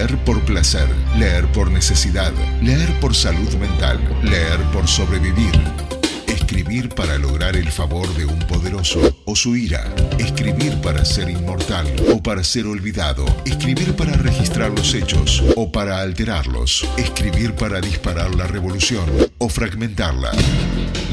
Leer por placer, leer por necesidad, leer por salud mental, leer por sobrevivir. Escribir para lograr el favor de un poderoso o su ira. Escribir para ser inmortal o para ser olvidado. Escribir para registrar los hechos o para alterarlos. Escribir para disparar la revolución o fragmentarla.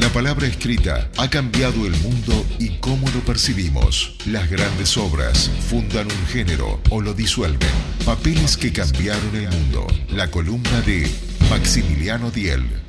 La palabra escrita ha cambiado el mundo y cómo lo percibimos. Las grandes obras fundan un género o lo disuelven. Papeles que cambiaron el mundo. La columna de Maximiliano Diel.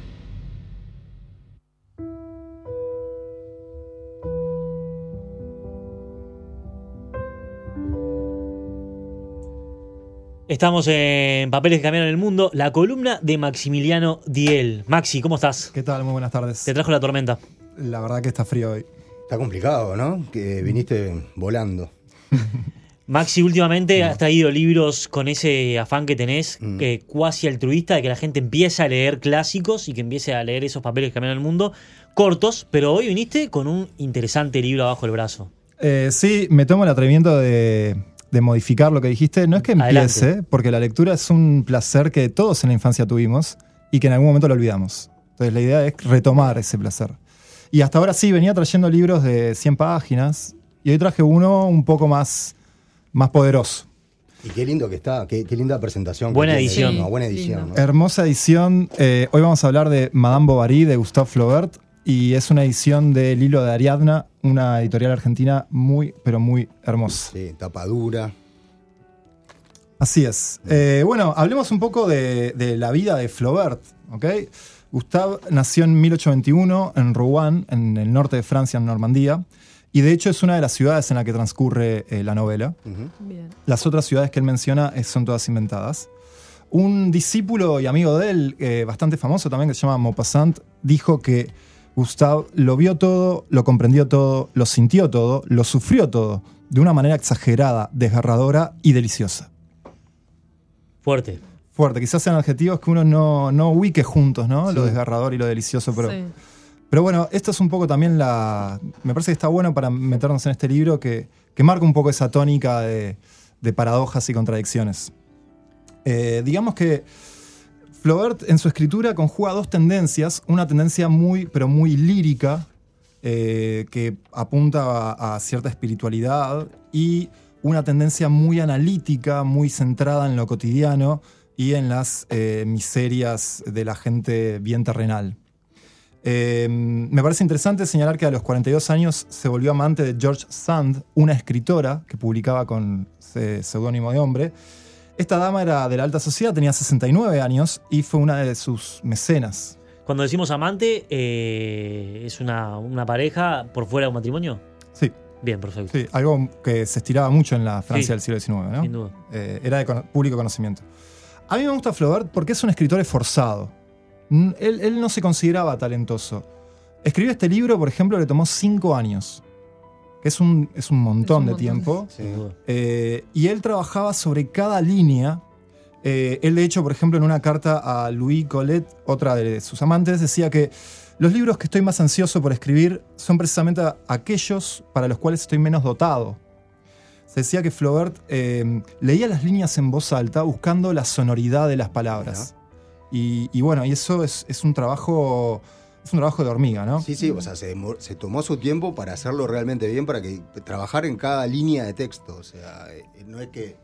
Estamos en Papeles que cambiaron el mundo, la columna de Maximiliano Diel. Maxi, ¿cómo estás? ¿Qué tal? Muy buenas tardes. Te trajo la tormenta. La verdad que está frío hoy. Está complicado, ¿no? Que viniste volando. Maxi, últimamente has traído libros con ese afán que tenés, Mm. que cuasi altruista, de que la gente empiece a leer clásicos y que empiece a leer esos papeles que cambiaron el mundo, cortos, pero hoy viniste con un interesante libro abajo el brazo. Eh, sí, me tomo el atrevimiento de, de modificar lo que dijiste. No es que empiece, Adelante. porque la lectura es un placer que todos en la infancia tuvimos y que en algún momento lo olvidamos. Entonces la idea es retomar ese placer. Y hasta ahora sí, venía trayendo libros de 100 páginas y hoy traje uno un poco más, más poderoso. Y qué lindo que está, qué, qué linda presentación. que Buena tiene. edición. No, buena edición. Hermosa edición. Eh, hoy vamos a hablar de Madame Bovary de Gustave Flaubert y es una edición de Lilo de Ariadna, una editorial argentina muy, pero muy hermosa. Sí, tapadura. Así es. Eh, bueno, hablemos un poco de, de la vida de Flaubert. ¿ok? Gustave nació en 1821 en Rouen, en el norte de Francia, en Normandía, y de hecho es una de las ciudades en la que transcurre eh, la novela. Bien. Las otras ciudades que él menciona eh, son todas inventadas. Un discípulo y amigo de él, eh, bastante famoso también, que se llama Maupassant, dijo que Gustave lo vio todo, lo comprendió todo, lo sintió todo, lo sufrió todo, de una manera exagerada, desgarradora y deliciosa. Fuerte. Fuerte, quizás sean adjetivos que uno no, no ubique juntos, ¿no? Lo desgarrador y lo delicioso, pero... Sí. Pero bueno, esto es un poco también la. Me parece que está bueno para meternos en este libro que, que marca un poco esa tónica de, de paradojas y contradicciones. Eh, digamos que Flaubert en su escritura conjuga dos tendencias: una tendencia muy, pero muy lírica, eh, que apunta a, cierta espiritualidad, y una tendencia muy analítica, muy centrada en lo cotidiano y en las eh, miserias de la gente bien terrenal. Eh, me parece interesante señalar que a los 42 años se volvió amante de George Sand, una escritora que publicaba con seudónimo de hombre. Esta dama era de la alta sociedad, tenía 69 años y fue una de sus mecenas. Cuando decimos amante, eh, ¿es una, una pareja por fuera de un matrimonio? Sí, Bien, perfecto. sí, algo que se estiraba mucho en la Francia Sí. del siglo XIX, ¿no? Sin duda. Eh, era de público conocimiento. A mí me gusta Flaubert porque es un escritor esforzado. Él, él no se consideraba talentoso. Escribir este libro, por ejemplo, le tomó cinco años, que es un, es un montón un de montón. tiempo. Sí. Eh, y él trabajaba sobre cada línea. Eh, él, de hecho, por ejemplo, en una carta a Louis Colette, otra de sus amantes, decía que los libros que estoy más ansioso por escribir son precisamente aquellos para los cuales estoy menos dotado. Se decía que Flaubert eh, leía las líneas en voz alta buscando la sonoridad de las palabras. Y, y bueno, y eso es, es un trabajo. Es un trabajo de hormiga, ¿no? Sí, sí, o sea, se, tomó su tiempo para hacerlo realmente bien, para que trabajar en cada línea de texto. O sea, eh, no es que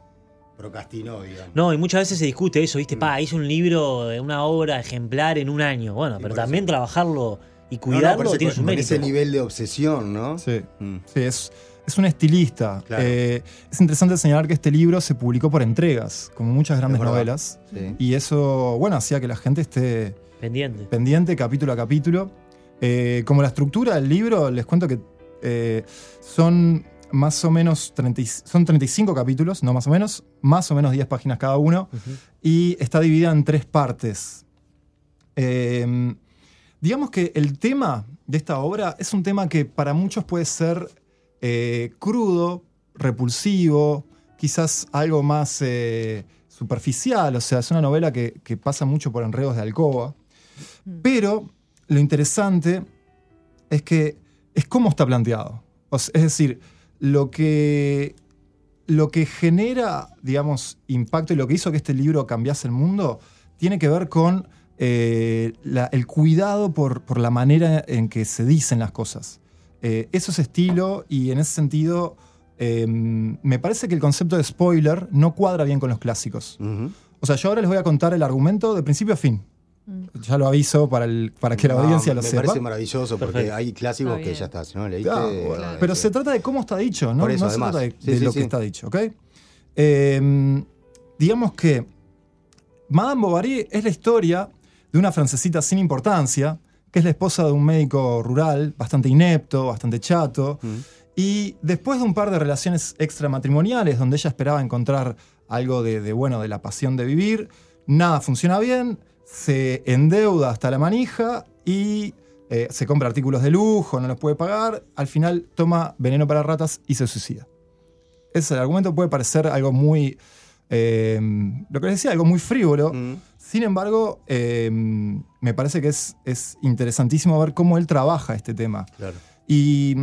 procrastinó, digamos. No, y muchas veces se discute eso, ¿viste? Mm. Pa, hice un libro, de una obra ejemplar en un año. Bueno, Sí, pero también eso. trabajarlo y No, no, cuidarlo por ese- tiene su mérito. ese nivel de obsesión, ¿no? Sí. Mm. Sí, es, es un estilista. Claro. Eh, es interesante señalar que este libro se publicó por entregas, como muchas grandes novelas. Sí. Y eso, bueno, hacía que la gente esté Pendiente. pendiente capítulo a capítulo. Eh, como la estructura del libro, les cuento que eh, son más o menos 30 y- son 35 capítulos, no más o menos, más o menos 10 páginas cada uno, y está dividida en tres partes. Eh, digamos que el tema de esta obra es un tema que para muchos puede ser eh, crudo, repulsivo, quizás algo más eh, superficial, o sea, es una novela que, que pasa mucho por enredos de alcoba. Pero lo interesante es que es cómo está planteado. O es decir, lo que lo que genera, digamos, impacto y lo que hizo que este libro cambiase el mundo tiene que ver con eh, la- el cuidado por, por la manera en que se dicen las cosas. Eh, eso es estilo y en ese sentido eh, me parece que el concepto de spoiler no cuadra bien con los clásicos. O sea, yo ahora les voy a contar el argumento de principio a fin. Ya lo aviso para, el- para que la No, audiencia lo me sepa. parece maravilloso porque Perfecto. hay clásicos Está que bien. ya está, si no leíste. Ah, bueno, Claro. Pero se trata de cómo está dicho, ¿no? Por eso, no se además. trata de, Sí, de sí, lo sí. que está dicho, ¿ok? Eh, digamos que Madame Bovary es la historia de una francesita sin importancia, que es la esposa de un médico rural, bastante inepto, bastante chato, Mm. y después de un par de relaciones extramatrimoniales donde ella esperaba encontrar algo de, de, bueno de la pasión de vivir, nada funciona bien, se endeuda hasta la manija y eh, se compra artículos de lujo, no los puede pagar, al final toma veneno para ratas y se suicida. Ese el argumento puede parecer algo muy, eh, lo que les decía, algo muy frívolo, Mm. sin embargo, eh, me parece que es, es interesantísimo ver cómo él trabaja este tema. Claro. Y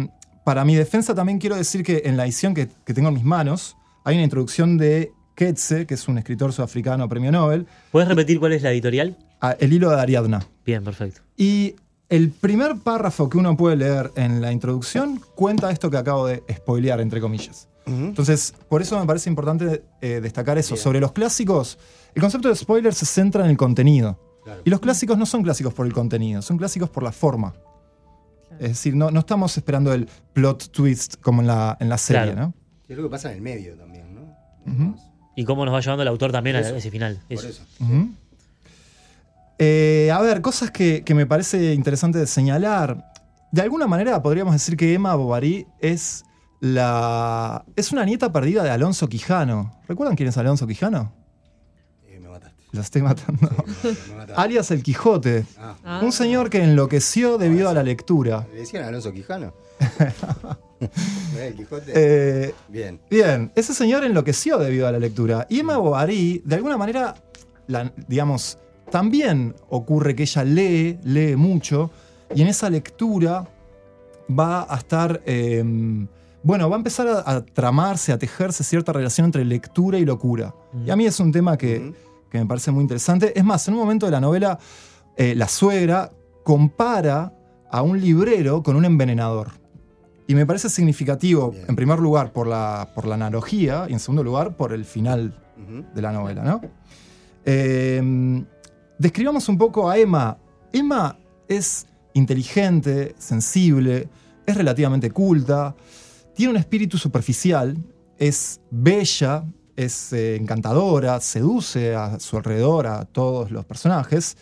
para mi defensa también quiero decir que en la edición que, que tengo en mis manos hay una introducción de Ketze, que es un escritor sudafricano premio Nobel, ¿Puedes repetir cuál es la editorial? a El hilo de Ariadna. Bien, perfecto. Y el primer párrafo que uno puede leer en la introducción cuenta esto que acabo de spoilear, entre comillas. Entonces, por eso me parece importante eh, destacar eso. Bien. Sobre los clásicos, el concepto de spoiler se centra en el contenido. Claro. Y los clásicos no son clásicos por el contenido, son clásicos por la forma. Claro. Es decir, no, no estamos esperando el plot twist como en la, en la serie, Claro. ¿no? Es lo que pasa en el medio también, ¿no? Ujú. Y cómo nos va llevando el autor también a Eso. ese final. Por Eso. eso. Ujú. Eh, a ver, cosas que, que me parece interesante de señalar. De alguna manera podríamos decir que Emma Bovary es la. es una nieta perdida de Alonso Quijano. ¿Recuerdan quién es Alonso Quijano? Eh, me mataste. Lo estoy matando. Sí, me- me mataste. Alias el Quijote. Ah, Ah. Un señor que enloqueció debido a la lectura. ¿Le decían a Alonso Quijano? El Quijote. Eh, Bien. Bien, ese señor enloqueció debido a la lectura. Y Emma Bovary, de alguna manera, la- digamos, también ocurre que ella lee, lee mucho, y en esa lectura va a estar, eh, bueno, va a empezar a, a tramarse, a tejerse cierta relación entre lectura y locura. Y a mí es un tema que, que me parece muy interesante. Es más, en un momento de la novela, eh, la suegra compara a un librero con un envenenador. Y me parece significativo, Bien. en primer lugar, por la, por la analogía y en segundo lugar, por el final de la novela, ¿no? Eh, describamos un poco a Emma. Emma es inteligente, sensible, es relativamente culta, tiene un espíritu superficial, es bella, es eh, encantadora, seduce a su alrededor a todos los personajes,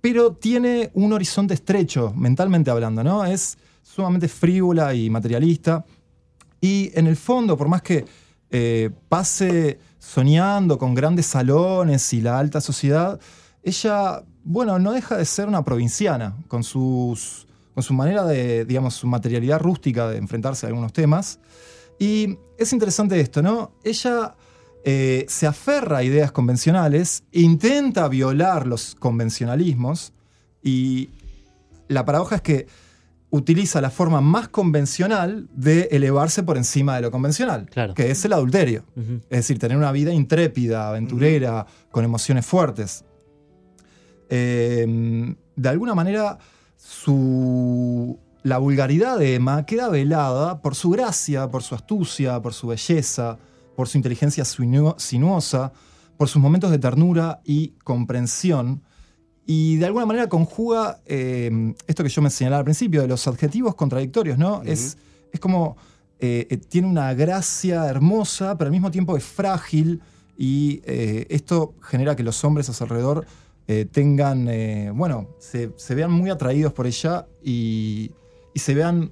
pero tiene un horizonte estrecho, mentalmente hablando, ¿no? Es sumamente frívola y materialista. Y en el fondo, por más que eh, pase soñando con grandes salones y la alta sociedad, ella, bueno, no deja de ser una provinciana, con, sus, con su manera de, digamos, su materialidad rústica de enfrentarse a algunos temas. Y es interesante esto, ¿no? Ella eh, se aferra a ideas convencionales, intenta violar los convencionalismos y la paradoja es que utiliza la forma más convencional de elevarse por encima de lo convencional, Claro. que es el adulterio. Es decir, tener una vida intrépida, aventurera, con emociones fuertes. Eh, de alguna manera, su, la vulgaridad de Emma queda velada por su gracia, por su astucia, por su belleza, por su inteligencia sinuo- sinuosa, por sus momentos de ternura y comprensión. Y de alguna manera conjuga eh, esto que yo me señalaba al principio, de los adjetivos contradictorios, ¿no? es, es como eh, eh, tiene una gracia hermosa, pero al mismo tiempo es frágil y eh, esto genera que los hombres a su alrededor tengan, bueno, se, se vean muy atraídos por ella y, y se vean,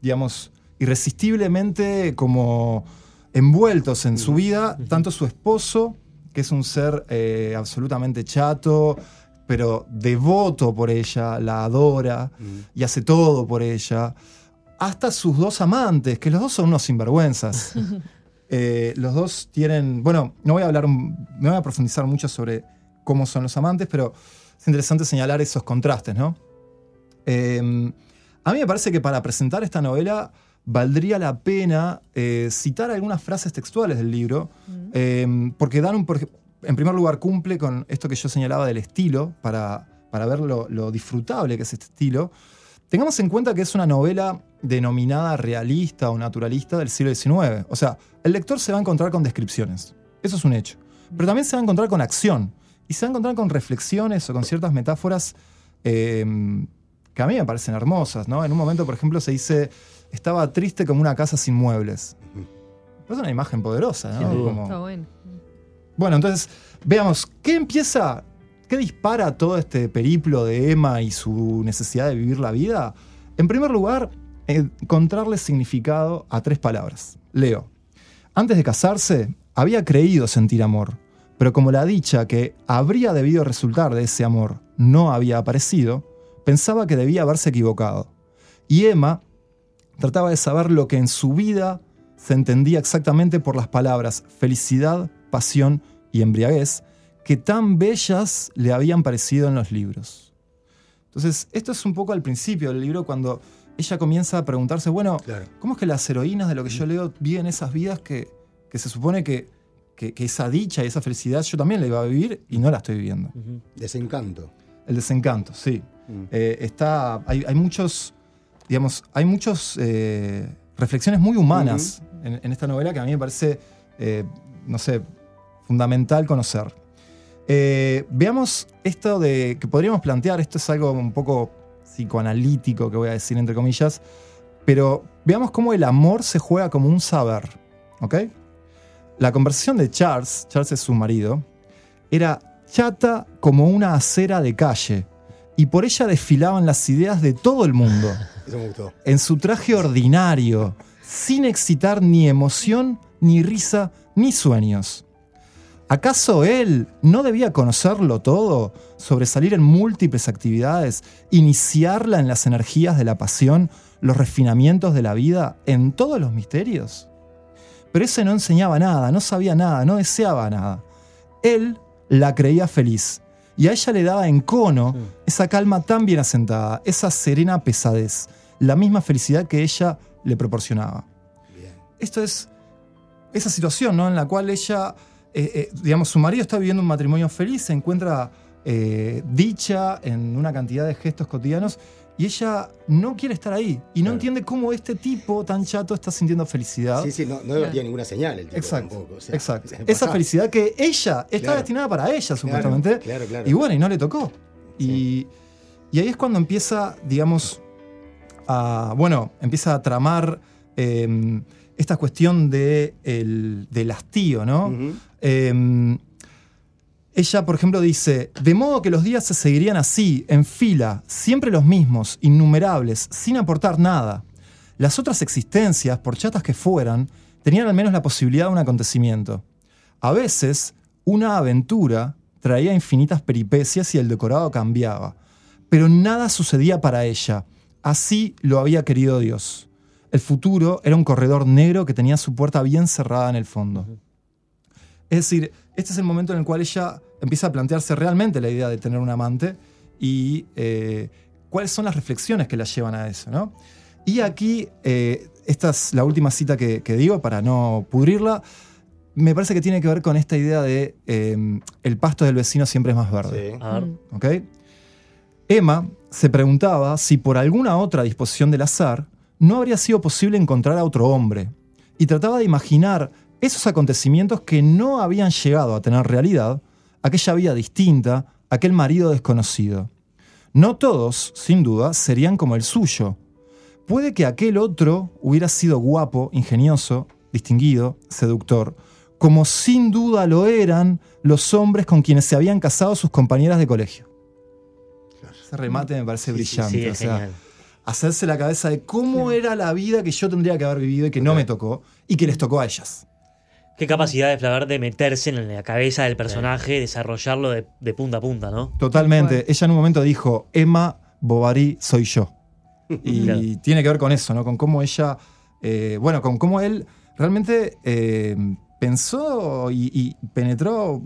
digamos, irresistiblemente como envueltos en su vida, tanto su esposo, que es un ser eh, absolutamente chato, pero devoto por ella, la adora Mm. y hace todo por ella, hasta sus dos amantes, que los dos son unos sinvergüenzas. Eh, los dos tienen, bueno, no voy a hablar, no voy a profundizar mucho sobre cómo son los amantes, pero es interesante señalar esos contrastes, ¿no? Eh, a mí me parece que para presentar esta novela, valdría la pena eh, citar algunas frases textuales del libro, eh, porque dan un, por en primer lugar, cumple con esto que yo señalaba del estilo, para, para ver lo, lo disfrutable que es este estilo. Tengamos en cuenta que es una novela denominada realista o naturalista del siglo XIX. O sea, el lector se va a encontrar con descripciones. Eso es un hecho. Pero también se va a encontrar con acción. Y se va a encontrar con reflexiones o con ciertas metáforas eh, que a mí me parecen hermosas. ¿no? En un momento, por ejemplo, se dice, estaba triste como una casa sin muebles. Es una imagen poderosa, ¿no? Como- Está bueno. Bueno, entonces, veamos, ¿qué empieza, qué dispara todo este periplo de Emma y su necesidad de vivir la vida? En primer lugar, encontrarle significado a tres palabras. Leo. Antes de casarse, había creído sentir amor, pero como la dicha que habría debido resultar de ese amor no había aparecido, pensaba que debía haberse equivocado. Y Emma trataba de saber lo que en su vida se entendía exactamente por las palabras felicidad, pasión y embriaguez, que tan bellas le habían parecido en los libros. Entonces, esto es un poco al principio del libro, cuando ella comienza a preguntarse, bueno, Claro. ¿cómo es que las heroínas de lo que yo leo viven esas vidas que, que se supone que, que- que esa dicha y esa felicidad yo también la iba a vivir y no la estoy viviendo? Desencanto. El desencanto, sí. Mm. Eh, está, hay, hay muchos, digamos, hay muchas eh, reflexiones muy humanas en, en esta novela que a mí me parece, eh, no sé, fundamental conocer. Eh, veamos esto de que podríamos plantear, esto es algo un poco psicoanalítico que voy a decir entre comillas, pero veamos cómo el amor se juega como un saber, ¿ok? La conversación de Charles, Charles es su marido, era chata como una acera de calle, y por ella desfilaban las ideas de todo el mundo, Eso me gustó. en su traje ordinario, sin excitar ni emoción, ni risa, ni sueños. ¿Acaso él no debía conocerlo todo, sobresalir en múltiples actividades, iniciarla en las energías de la pasión, los refinamientos de la vida, en todos los misterios? Pero ese no enseñaba nada, no sabía nada, no deseaba nada. Él la creía feliz y a ella le daba encono esa calma tan bien asentada, esa serena pesadez, la misma felicidad que ella le proporcionaba. Bien. Esto es esa situación ¿no? en la cual ella, eh, eh, digamos, su marido está viviendo un matrimonio feliz, se encuentra eh, dicha en una cantidad de gestos cotidianos y ella no quiere estar ahí y no Claro. entiende cómo este tipo tan chato está sintiendo felicidad. Sí, sí, no, no divertía ninguna señal el tipo Exacto, tampoco. o sea, exacto. Esa felicidad que ella está Claro. destinada para ella, supuestamente. Claro, claro. Y bueno, y no le tocó. Y, y ahí es cuando empieza, digamos, a. Bueno, empieza a tramar eh, esta cuestión de el- del hastío, ¿no? Eh, ella, por ejemplo, dice, de modo que los días se seguirían así, en fila, siempre los mismos, innumerables, sin aportar nada. Las otras existencias, por chatas que fueran, tenían al menos la posibilidad de un acontecimiento. A veces, una aventura traía infinitas peripecias y el decorado cambiaba. Pero nada sucedía para ella. Así lo había querido Dios. El futuro era un corredor negro que tenía su puerta bien cerrada en el fondo. Es decir, este es el momento en el cual ella empieza a plantearse realmente la idea de tener un amante y eh, cuáles son las reflexiones que la llevan a eso, ¿no? Y aquí, eh, esta es la última cita que, que digo para no pudrirla, me parece que tiene que ver con esta idea de eh, el pasto del vecino siempre es más verde. Sí. Mm. ¿ok? Emma se preguntaba si por alguna otra disposición del azar no habría sido posible encontrar a otro hombre, y trataba de imaginar esos acontecimientos que no habían llegado a tener realidad, aquella vida distinta, aquel marido desconocido. No todos, sin duda, serían como el suyo. Puede que aquel otro hubiera sido guapo, ingenioso, distinguido, seductor, como sin duda lo eran los hombres con quienes se habían casado sus compañeras de colegio. Ese remate me parece Sí, sí, sí, brillante. Sí, o es sea, genial. hacerse la cabeza de cómo era la vida que yo tendría que haber vivido y que no me tocó y que les tocó a ellas. Qué capacidad de Flaver de meterse en la cabeza del personaje, desarrollarlo de, de punta a punta, ¿no? Totalmente. Ella en un momento dijo, Emma Bovary soy yo. Y Claro. tiene que ver con eso, ¿no? Con cómo ella, eh, bueno, con cómo él realmente eh, pensó y, y penetró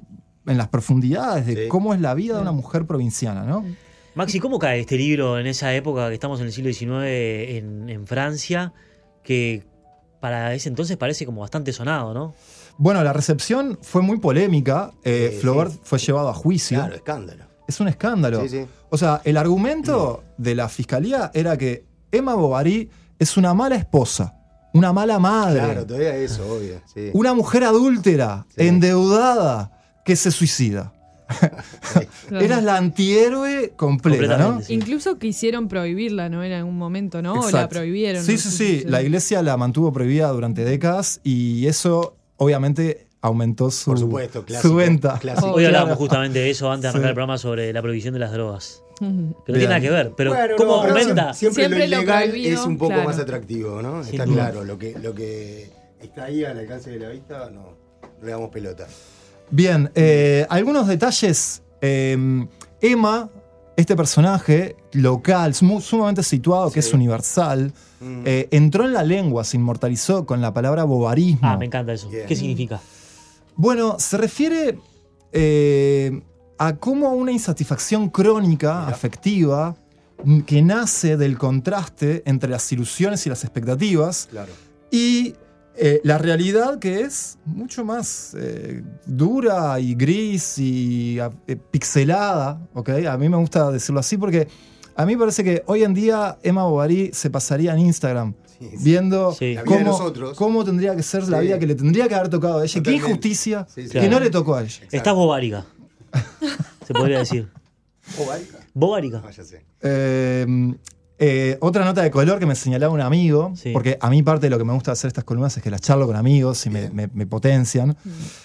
en las profundidades de Sí. cómo es la vida de una mujer provinciana, ¿no? Maxi, ¿cómo cae este libro en esa época que estamos en el siglo XIX en, en Francia? que para ese entonces parece como bastante sonado, ¿no? Bueno, la recepción fue muy polémica. Eh, Sí, Flaubert sí. fue llevado a juicio. Claro, escándalo. Es un escándalo. Sí, sí. O sea, el argumento de la fiscalía era que Emma Bovary es una mala esposa, una mala madre, Claro, todavía eso, obvio. Sí. una mujer adúltera, Sí. endeudada, que se suicida. Claro. Era la antihéroe completa, ¿no? Sí. Incluso quisieron prohibirla, ¿no? En algún momento, ¿no? O la prohibieron. Sí, no sí, sí. La iglesia la mantuvo prohibida durante décadas y eso obviamente aumentó su, Por supuesto, clásico, su venta. clásico. Hoy hablamos justamente de eso antes de arrancar Sí. el programa sobre la prohibición de las drogas. Que no tiene nada que ver, pero Bueno, ¿cómo no, pero aumenta? Siempre, Siempre lo lo ilegal prohibido, es un poco claro. más atractivo, ¿no? Sin Está duda. claro, lo que, lo que está ahí al alcance de la vista, no, no le damos pelota. Bien, eh, algunos detalles. Eh, Emma, este personaje local, sumamente situado, que Sí. es universal, Mm. eh, entró en la lengua, se inmortalizó con la palabra bobarismo. Ah, me encanta eso. ¿Qué significa? Bueno, se refiere eh, a cómo una insatisfacción crónica, Mira. afectiva, que nace del contraste entre las ilusiones y las expectativas Claro. y eh, la realidad que es mucho más eh, dura y gris y eh, pixelada, ¿ok? A mí me gusta decirlo así porque a mí me parece que hoy en día Emma Bovary se pasaría en Instagram Sí, sí. viendo Sí. Cómo, nosotros. cómo tendría que ser la vida que le tendría que haber tocado a ella. Qué Totalmente. injusticia Sí, sí. que Claro. no le tocó a ella. Exacto. Estás bobárica. Se podría decir. ¿O Valka? Bobárica. Ah, ya sé. Eh, otra nota de color que me señalaba un amigo, Sí. porque a mí parte de lo que me gusta hacer estas columnas es que las charlo con amigos y me, Bien. me- me potencian.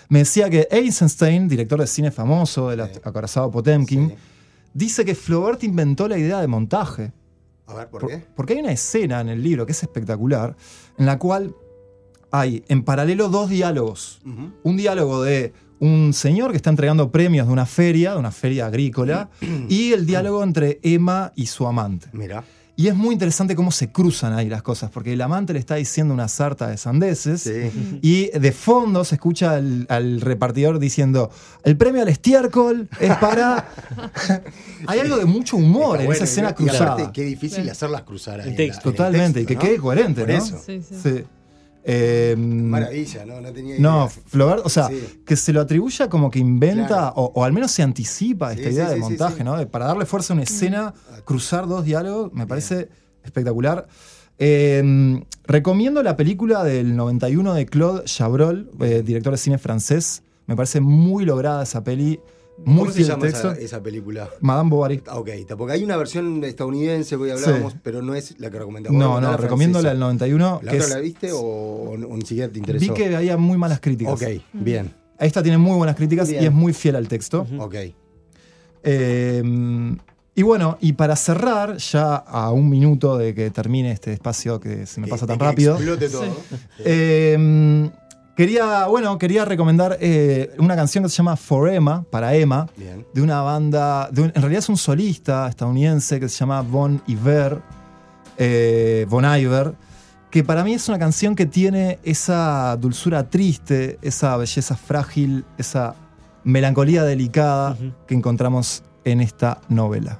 Me decía que Eisenstein, director de cine famoso, del Sí. acorazado Potemkin, Sí. dice que Flaubert inventó la idea de montaje. A ver, ¿por, Por- qué? Porque hay una escena en el libro que es espectacular, en la cual hay en paralelo dos diálogos. Un diálogo de un señor que está entregando premios de una feria, de una feria agrícola, y el diálogo entre Emma y su amante. Mira. Y es muy interesante cómo se cruzan ahí las cosas, porque el amante le está diciendo una sarta de sandeces. Sí. Y de fondo se escucha al, al repartidor diciendo: El premio al estiércol es para. Hay algo de mucho humor en esa escena y aparte, cruzada. Qué difícil hacerlas cruzar ahí. El en la- texto. en el Totalmente, y que quede coherente, Por ¿no? eso. Sí, sí. Eh, Maravilla, ¿no? No tenía idea. no, Flaubert, o sea, Sí. que se lo atribuya como que inventa, Claro. o, o al menos se anticipa esta Sí, idea sí, de montaje, sí. ¿no? De- para darle fuerza a una escena, Ah, cruzar dos diálogos, me parece espectacular. Eh, recomiendo la película del 91 de Claude Chabrol, eh, director de cine francés. Me parse muy lograda esa peli, muy ¿Cómo se llama esa, esa película? Madame Bovary. Ah, Ok, porque hay una versión estadounidense que hoy hablábamos, pero no es la que recomendamos. No, no, la recomiendo la del francesa. 91. ¿La que otra es- la viste o, o- ni siquiera te vi interesó? que había muy malas críticas. Ok, bien, Esta tiene muy buenas críticas Bien. y es muy fiel al texto. ok. Eh, y bueno, y para cerrar, ya a un minuto de que termine este espacio que se me Que- pasa tan que rápido, Explote todo. eh, quería, bueno, quería recomendar eh, una canción que se llama For Emma, para Emma, Bien. de una banda, de un- en realidad es un solista estadounidense que se llama Bon Iver, eh, Bon Iver, que para mí es una canción que tiene esa dulzura triste, esa belleza frágil, esa melancolía delicada que encontramos en esta novela.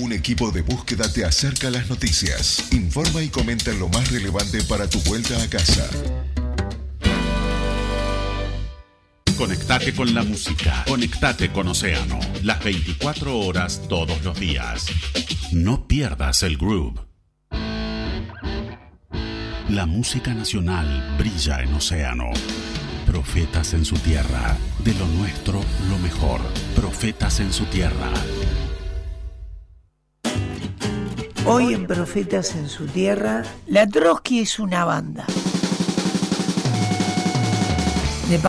Un equipo de búsqueda te acerca las noticias, informa y comenta lo más relevante para tu vuelta a casa. Conectate con la música. Conectate con Océano. Las 24 horas todos los días. No pierdas el groove. La música nacional brilla en Océano. Profetas en su tierra. De lo nuestro, lo mejor. Profetas en su tierra. Hoy en Profetas en su tierra, la Trotsky es una banda.